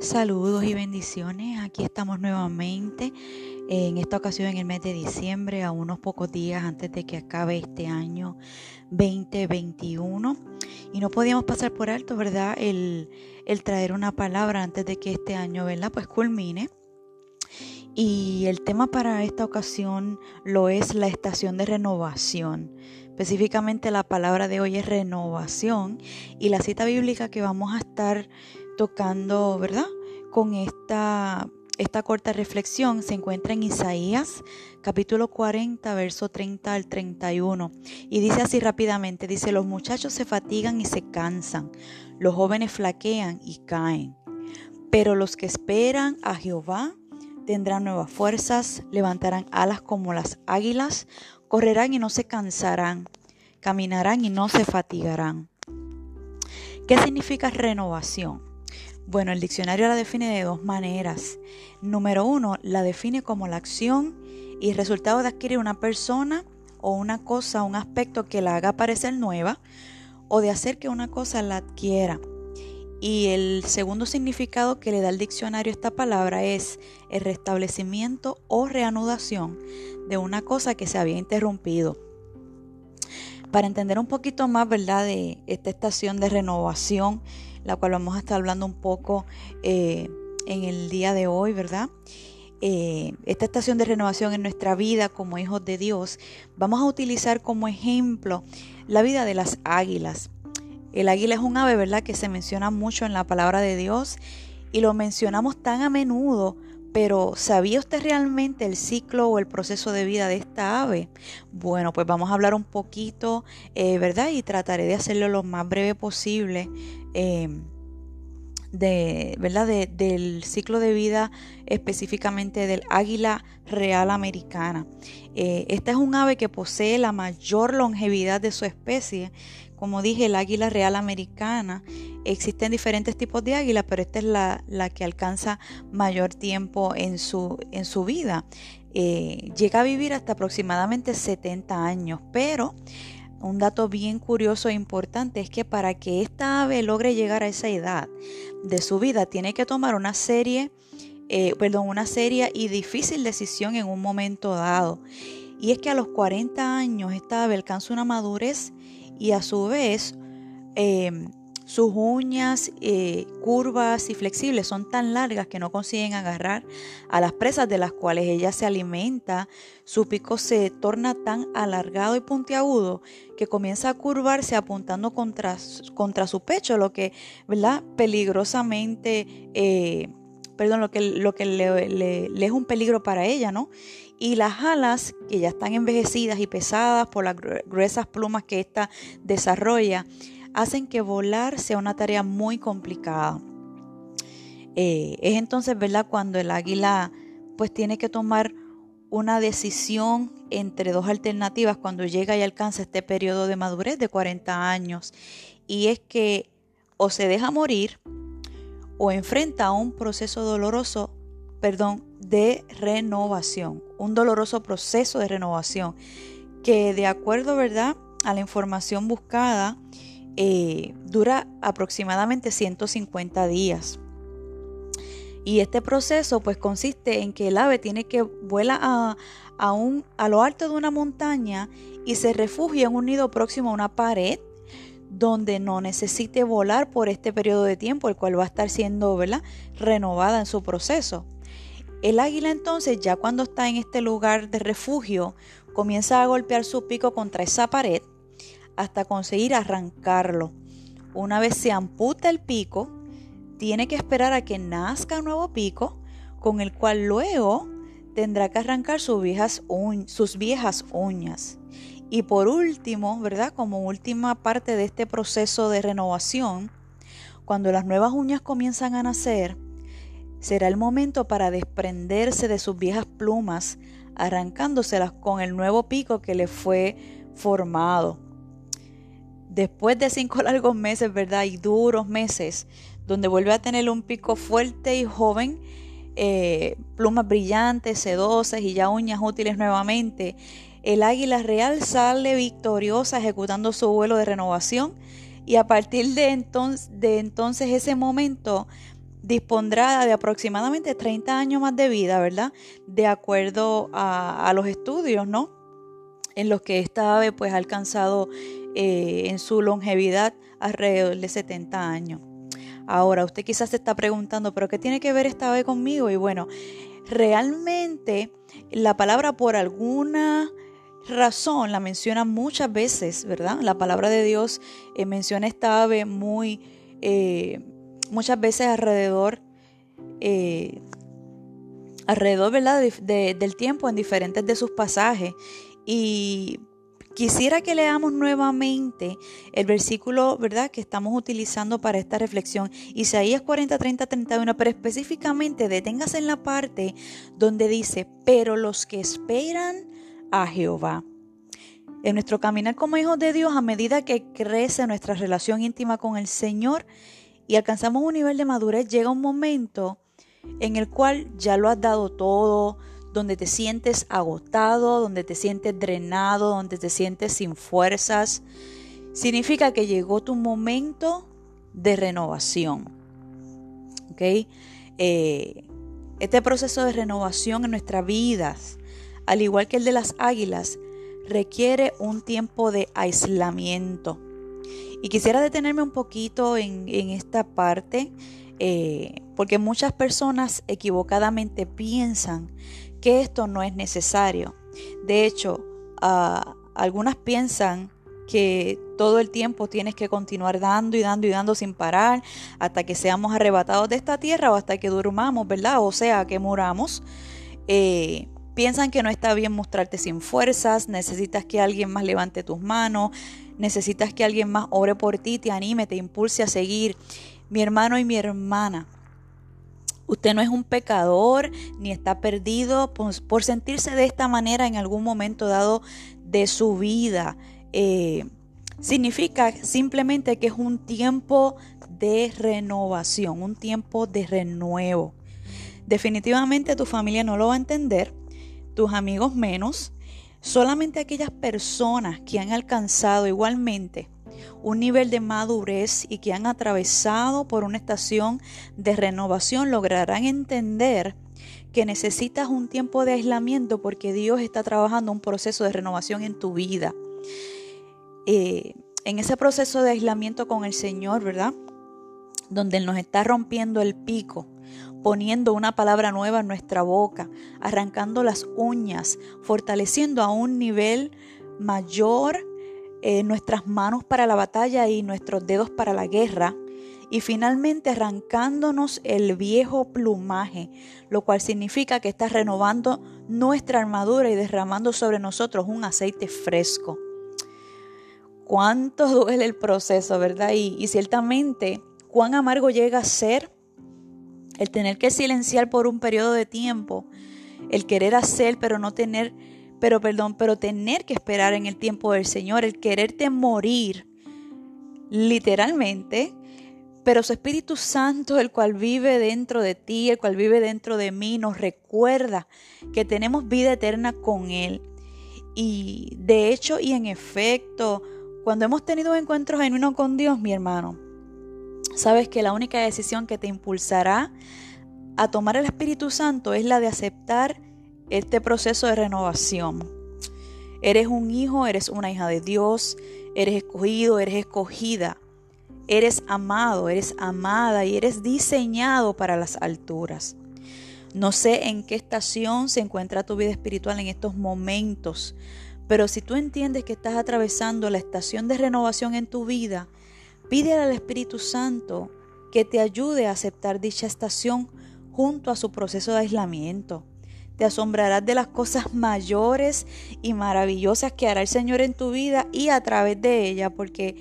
Saludos y bendiciones. Aquí estamos nuevamente en esta ocasión en el mes de diciembre, a unos pocos días antes de que acabe este año 2021. Y no podíamos pasar por alto, ¿verdad? El, traer una palabra antes de que este año, ¿verdad? Pues culmine. Y el tema para esta ocasión lo es la estación de renovación. Específicamente la palabra de hoy es renovación y la cita bíblica que vamos a estar tocando, ¿verdad? Con esta, esta corta reflexión se encuentra en Isaías capítulo 40, verso 30 al 31. Y dice así rápidamente, dice, los muchachos se fatigan y se cansan, los jóvenes flaquean y caen. Pero los que esperan a Jehová tendrán nuevas fuerzas, levantarán alas como las águilas, correrán y no se cansarán, caminarán y no se fatigarán. ¿Qué significa renovación? Bueno, el diccionario la define de dos maneras. Número uno, la define como la acción y resultado de adquirir una persona o una cosa, un aspecto que la haga parecer nueva o de hacer que una cosa la adquiera. Y el segundo significado que le da el diccionario a esta palabra es el restablecimiento o reanudación de una cosa que se había interrumpido. Para entender un poquito más, ¿verdad?, de esta estación de renovación, la cual vamos a estar hablando un poco eh, en el día de hoy, ¿verdad? Eh, esta estación de renovación en nuestra vida como hijos de Dios, vamos a utilizar como ejemplo la vida de las águilas. El águila es un ave, ¿verdad?, que se menciona mucho en la palabra de Dios y lo mencionamos tan a menudo pero ¿sabía usted realmente el ciclo o el proceso de vida de esta ave? Bueno, pues vamos a hablar un poquito, eh, ¿verdad? Y trataré de hacerlo lo más breve posible. Em, de, ¿verdad? del ciclo de vida específicamente del águila real americana. Eh, esta es un ave que posee la mayor longevidad de su especie. Como dije, el águila real americana. Existen diferentes tipos de águila, pero esta es la, que alcanza mayor tiempo en su, en su vida. Eh, llega a vivir hasta aproximadamente 70 años, pero un dato bien curioso e importante es que para que esta ave logre llegar a esa edad de su vida, tiene que tomar una serie, eh, perdón, una seria y difícil decisión en un momento dado. Y es que a los 40 años esta ave alcanza una madurez y a su vez eh, sus uñas eh, curvas y flexibles son tan largas que no consiguen agarrar a las presas de las cuales ella se alimenta. Su pico se torna tan alargado y puntiagudo que comienza a curvarse apuntando contra, contra su pecho, lo que, ¿verdad? Peligrosamente, eh, perdón, lo que, lo que le, le es un peligro para ella, ¿no? y las alas que ya están envejecidas y pesadas por las gruesas plumas que ésta desarrolla hacen que volar sea una tarea muy complicada. Eh, es entonces, ¿verdad? Cuando el águila pues tiene que tomar una decisión entre dos alternativas cuando llega y alcanza este periodo de madurez de 40 años. Y es que o se deja morir o enfrenta a un proceso doloroso, perdón, de renovación, un doloroso proceso de renovación que de acuerdo, ¿verdad? A la información buscada, eh, dura aproximadamente 150 días. Y este proceso pues consiste en que el ave tiene que vuela a, a, un, a lo alto de una montaña y se refugia en un nido próximo a una pared donde no necesite volar por este periodo de tiempo, el cual va a estar siendo ¿verdad? renovada en su proceso. El águila entonces, ya cuando está en este lugar de refugio, comienza a golpear su pico contra esa pared hasta conseguir arrancarlo. Una vez se amputa el pico, tiene que esperar a que nazca un nuevo pico, con el cual luego tendrá que arrancar sus viejas, uñas. Y por último, ¿verdad? Como última parte de este proceso de renovación, cuando las nuevas uñas comienzan a nacer, será el momento para desprenderse de sus viejas plumas, arrancándoselas con el nuevo pico que le fue formado después de cinco largos meses, ¿verdad? Y duros meses, donde vuelve a tener un pico fuerte y joven, eh, plumas brillantes, sedosas y ya uñas útiles nuevamente, el águila real sale victoriosa ejecutando su vuelo de renovación y a partir de entonces, ese momento dispondrá de aproximadamente 30 años más de vida, ¿verdad? De acuerdo a, los estudios, ¿no? En los que esta ave pues ha alcanzado eh, en su longevidad alrededor de 70 años. Ahora, usted quizás se está preguntando, ¿pero qué tiene que ver esta ave conmigo? Y bueno, realmente la palabra por alguna razón la menciona muchas veces, ¿verdad? La palabra de Dios eh, menciona esta ave muy, eh, muchas veces alrededor, alrededor, ¿verdad? del tiempo en diferentes de sus pasajes. Y Quisiera que leamos nuevamente el versículo, ¿verdad?, que estamos utilizando para esta reflexión, Isaías 40, 30, 31, pero específicamente deténgase en la parte donde dice, pero los que esperan a Jehová. En nuestro caminar como hijos de Dios, a medida que crece nuestra relación íntima con el Señor y alcanzamos un nivel de madurez, llega un momento en el cual ya lo has dado todo, donde te sientes agotado, donde te sientes drenado, donde te sientes sin fuerzas. Significa que llegó tu momento de renovación. ¿Ok? Eh, este proceso de renovación en nuestras vidas, al igual que el de las águilas, requiere un tiempo de aislamiento. Y quisiera detenerme un poquito en, esta parte, eh, porque muchas personas equivocadamente piensan que esto no es necesario. De hecho, ah, algunas piensan que todo el tiempo tienes que continuar dando y dando y dando sin parar hasta que seamos arrebatados de esta tierra o hasta que durmamos, ¿verdad? O sea, que muramos. Eh, piensan que no está bien mostrarte sin fuerzas, necesitas que alguien más levante tus manos, necesitas que alguien más ore por ti, te anime, te impulse a seguir. Mi hermano y mi hermana, Usted no es un pecador ni está perdido por, sentirse de esta manera en algún momento dado de su vida. Eh, significa simplemente que es un tiempo de renovación, un tiempo de renuevo. Definitivamente tu familia no lo va a entender, tus amigos menos, solamente aquellas personas que han alcanzado igualmente un nivel de madurez y que han atravesado por una estación de renovación lograrán entender que necesitas un tiempo de aislamiento porque Dios está trabajando un proceso de renovación en tu vida. Eh, en ese proceso de aislamiento con el Señor, ¿verdad? Donde Él nos está rompiendo el pico, poniendo una palabra nueva en nuestra boca, arrancando las uñas, fortaleciendo a un nivel mayor eh, nuestras manos para la batalla y nuestros dedos para la guerra. Y finalmente arrancándonos el viejo plumaje, lo cual significa que está renovando nuestra armadura y derramando sobre nosotros un aceite fresco. Cuánto duele el proceso, ¿verdad? Y, y ciertamente, cuán amargo llega a ser el tener que silenciar por un periodo de tiempo, el querer hacer pero no tener pero perdón, pero tener que esperar en el tiempo del Señor, el quererte morir, literalmente, pero su Espíritu Santo, el cual vive dentro de ti, el cual vive dentro de mí, nos recuerda que tenemos vida eterna con Él. Y de hecho y en efecto, cuando hemos tenido encuentros genuinos con Dios, mi hermano, sabes que la única decisión que te impulsará a tomar el Espíritu Santo es la de aceptar este proceso de renovación. Eres un hijo, eres una hija de Dios, eres escogido, eres escogida, eres amado, eres amada y eres diseñado para las alturas. No sé en qué estación se encuentra tu vida espiritual en estos momentos, pero si tú entiendes que estás atravesando la estación de renovación en tu vida, pídele al Espíritu Santo que te ayude a aceptar dicha estación junto a su proceso de aislamiento. Te asombrarás de las cosas mayores y maravillosas que hará el Señor en tu vida y a través de ella, porque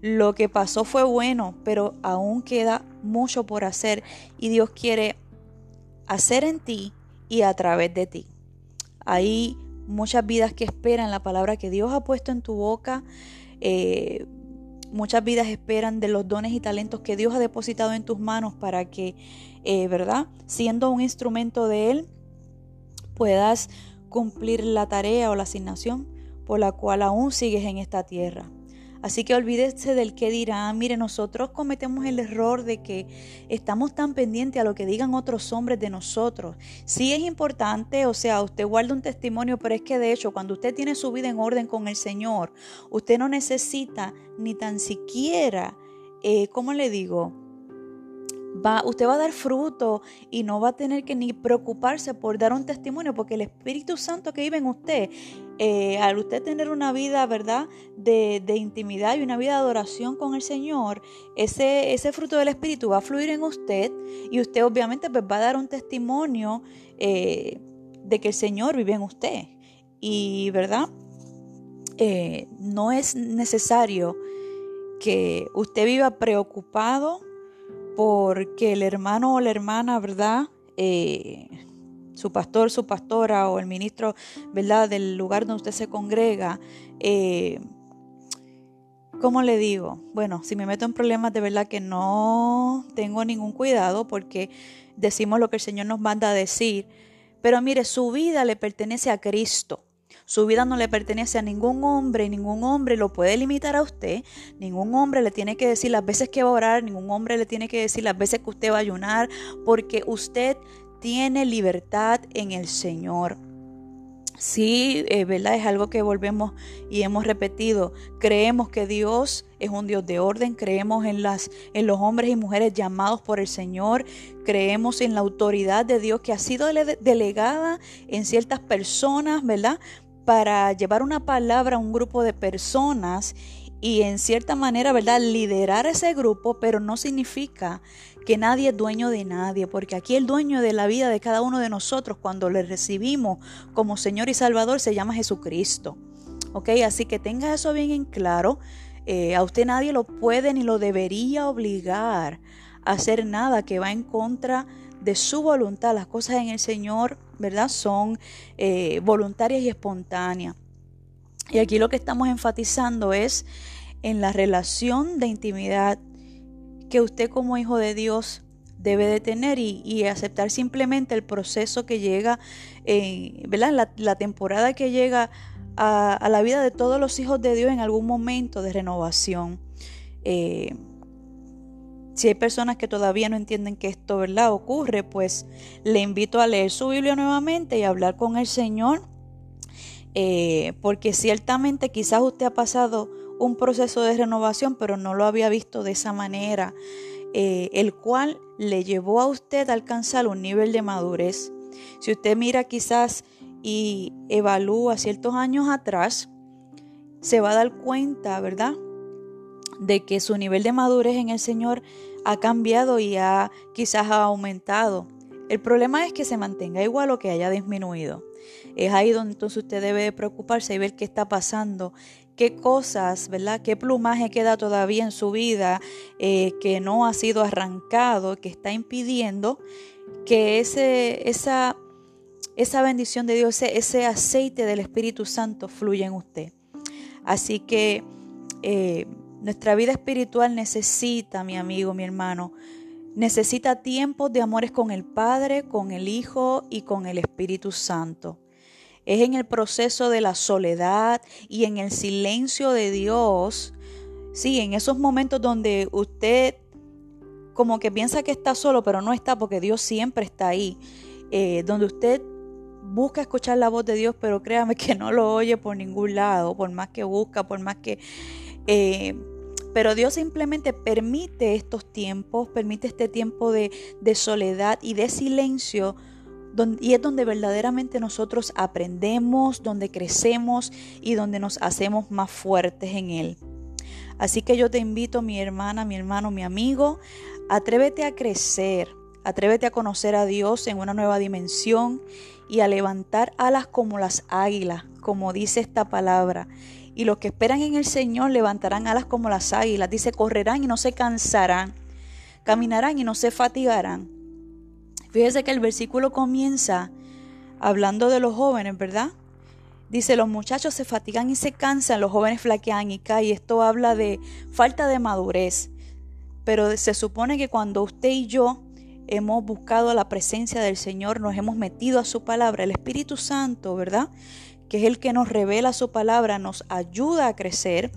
lo que pasó fue bueno, pero aún queda mucho por hacer y Dios quiere hacer en ti y a través de ti. Hay muchas vidas que esperan la palabra que Dios ha puesto en tu boca. Eh, muchas vidas esperan de los dones y talentos que Dios ha depositado en tus manos para que, eh, ¿verdad? Siendo un instrumento de Él, puedas cumplir la tarea o la asignación por la cual aún sigues en esta tierra. Así que olvídese del que dirán. Mire, nosotros cometemos el error de que estamos tan pendientes a lo que digan otros hombres de nosotros. Sí es importante, o sea, usted guarda un testimonio, pero es que de hecho, cuando usted tiene su vida en orden con el Señor, usted no necesita ni tan siquiera, eh, ¿cómo le digo? Va, usted va a dar fruto y no va a tener que ni preocuparse por dar un testimonio, porque el Espíritu Santo que vive en usted, eh, al usted tener una vida, ¿verdad?, de, intimidad y una vida de adoración con el Señor, ese, ese fruto del Espíritu va a fluir en usted y usted obviamente pues, va a dar un testimonio eh, de que el Señor vive en usted. Y, ¿verdad? Eh, no es necesario que usted viva preocupado porque el hermano o la hermana, ¿verdad? Eh, su pastor, su pastora o el ministro, ¿verdad? Del lugar donde usted se congrega. Eh, ¿Cómo le digo? Bueno, si me meto en problemas de verdad que no tengo ningún cuidado porque decimos lo que el Señor nos manda a decir. Pero mire, su vida le pertenece a Cristo. Su vida no le pertenece a ningún hombre, ningún hombre lo puede limitar a usted, ningún hombre le tiene que decir las veces que va a orar, ningún hombre le tiene que decir las veces que usted va a ayunar, porque usted tiene libertad en el Señor. Sí, eh, ¿verdad? Es algo que volvemos y hemos repetido. Creemos que Dios es un Dios de orden, creemos en, las, en los hombres y mujeres llamados por el Señor, creemos en la autoridad de Dios que ha sido delegada en ciertas personas, ¿verdad? Para llevar una palabra a un grupo de personas y en cierta manera, ¿verdad? Liderar ese grupo, pero no significa que nadie es dueño de nadie, porque aquí el dueño de la vida de cada uno de nosotros, cuando le recibimos como Señor y Salvador, se llama Jesucristo. ¿Ok? Así que tenga eso bien en claro. Eh, a usted nadie lo puede ni lo debería obligar a hacer nada que va en contra de su voluntad. Las cosas en el Señor ¿verdad? Son eh, voluntarias y espontáneas. Y aquí lo que estamos enfatizando es en la relación de intimidad que usted como hijo de Dios debe de tener y, aceptar simplemente el proceso que llega, eh, ¿verdad? La, temporada que llega a, la vida de todos los hijos de Dios en algún momento de renovación. Eh, si hay personas que todavía no entienden que esto ¿verdad? ocurre, pues le invito a leer su Biblia nuevamente y hablar con el Señor, eh, porque ciertamente quizás usted ha pasado un proceso de renovación, pero no lo había visto de esa manera, eh, el cual le llevó a usted a alcanzar un nivel de madurez. Si usted mira quizás y evalúa ciertos años atrás, se va a dar cuenta, ¿verdad? De que su nivel de madurez en el Señor ha cambiado y ha quizás ha aumentado. El problema es que se mantenga igual o que haya disminuido. Es ahí donde entonces usted debe preocuparse y ver qué está pasando, qué cosas, ¿verdad? ¿Qué plumaje queda todavía en su vida eh, que no ha sido arrancado, que está impidiendo que ese, esa, esa bendición de Dios, ese, aceite del Espíritu Santo fluya en usted. Así que eh, nuestra vida espiritual necesita, mi amigo, mi hermano, necesita tiempos de amores con el Padre, con el Hijo y con el Espíritu Santo. Es en el proceso de la soledad y en el silencio de Dios, sí, en esos momentos donde usted como que piensa que está solo, pero no está porque Dios siempre está ahí, eh, donde usted busca escuchar la voz de Dios, pero créame que no lo oye por ningún lado, por más que busca, por más que eh, pero Dios simplemente permite estos tiempos, permite este tiempo de, soledad y de silencio, y es donde verdaderamente nosotros aprendemos, donde crecemos y donde nos hacemos más fuertes en Él. Así que yo te invito, mi hermana, mi hermano, mi amigo, atrévete a crecer, atrévete a conocer a Dios en una nueva dimensión y a levantar alas como las águilas, como dice esta palabra y los que esperan en el Señor levantarán alas como las águilas. Dice, correrán y no se cansarán, caminarán y no se fatigarán. Fíjese que el versículo comienza hablando de los jóvenes, ¿verdad? Dice, los muchachos se fatigan y se cansan, los jóvenes flaquean y caen. Esto habla de falta de madurez. Pero se supone que cuando usted y yo hemos buscado la presencia del Señor, nos hemos metido a su palabra, el Espíritu Santo, ¿verdad? Que es el que nos revela su palabra, nos ayuda a crecer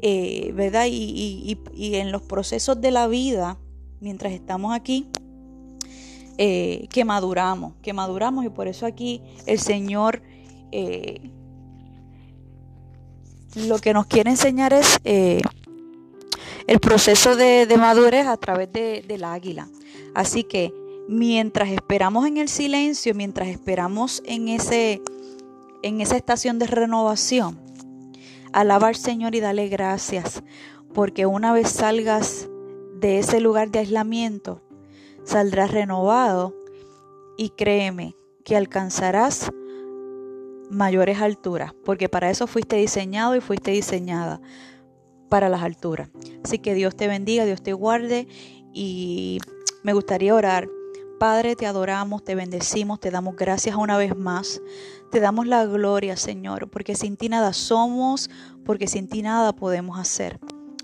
eh, ¿verdad? Y, en los procesos de la vida, mientras estamos aquí, eh, que maduramos, que maduramos y por eso aquí el Señor eh, lo que nos quiere enseñar es el proceso de, madurez a través del águila. Así que mientras esperamos en el silencio, mientras esperamos en, ese, en esa estación de renovación, alaba al Señor y dale gracias, porque una vez salgas de ese lugar de aislamiento, saldrás renovado y créeme que alcanzarás mayores alturas, porque para eso fuiste diseñado y fuiste diseñada para las alturas. Así que Dios te bendiga, Dios te guarde y me gustaría orar. Padre, te adoramos, te bendecimos, te damos gracias una vez más. Te damos la gloria, Señor, porque sin ti nada somos, porque sin ti nada podemos hacer.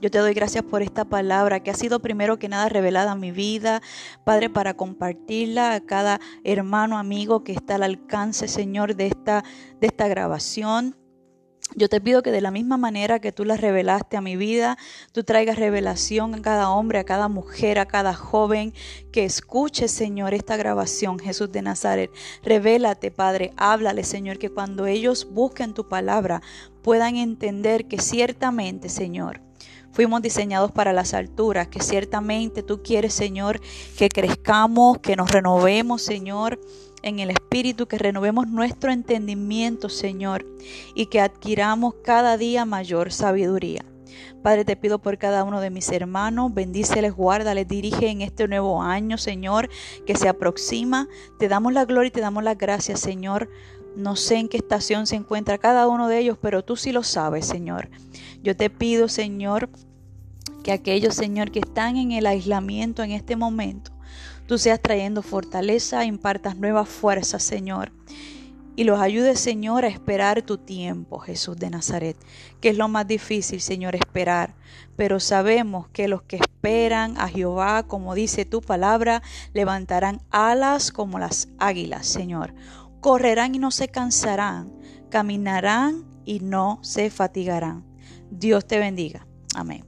Yo te doy gracias por esta palabra que ha sido primero que nada revelada en mi vida, Padre, para compartirla a cada hermano, amigo que está al alcance, Señor, de esta, de esta grabación. Yo te pido que de la misma manera que tú la revelaste a mi vida, tú traigas revelación a cada hombre, a cada mujer, a cada joven que escuche, Señor, esta grabación, Jesús de Nazaret. Revélate, Padre, háblale, Señor, que cuando ellos busquen tu palabra puedan entender que ciertamente, Señor, fuimos diseñados para las alturas, que ciertamente tú quieres, Señor, que crezcamos, que nos renovemos, Señor en el Espíritu, que renovemos nuestro entendimiento, Señor, y que adquiramos cada día mayor sabiduría. Padre, te pido por cada uno de mis hermanos, bendíceles, guárdales, dirige en este nuevo año, Señor, que se aproxima. Te damos la gloria y te damos las gracias, Señor. No sé en qué estación se encuentra cada uno de ellos, pero tú sí lo sabes, Señor. Yo te pido, Señor, que aquellos, Señor, que están en el aislamiento en este momento, tú seas trayendo fortaleza, impartas nuevas fuerzas, Señor. Y los ayudes, Señor, a esperar tu tiempo, Jesús de Nazaret, que es lo más difícil, Señor, esperar. Pero sabemos que los que esperan a Jehová, como dice tu palabra, levantarán alas como las águilas, Señor. Correrán y no se cansarán, caminarán y no se fatigarán. Dios te bendiga. Amén.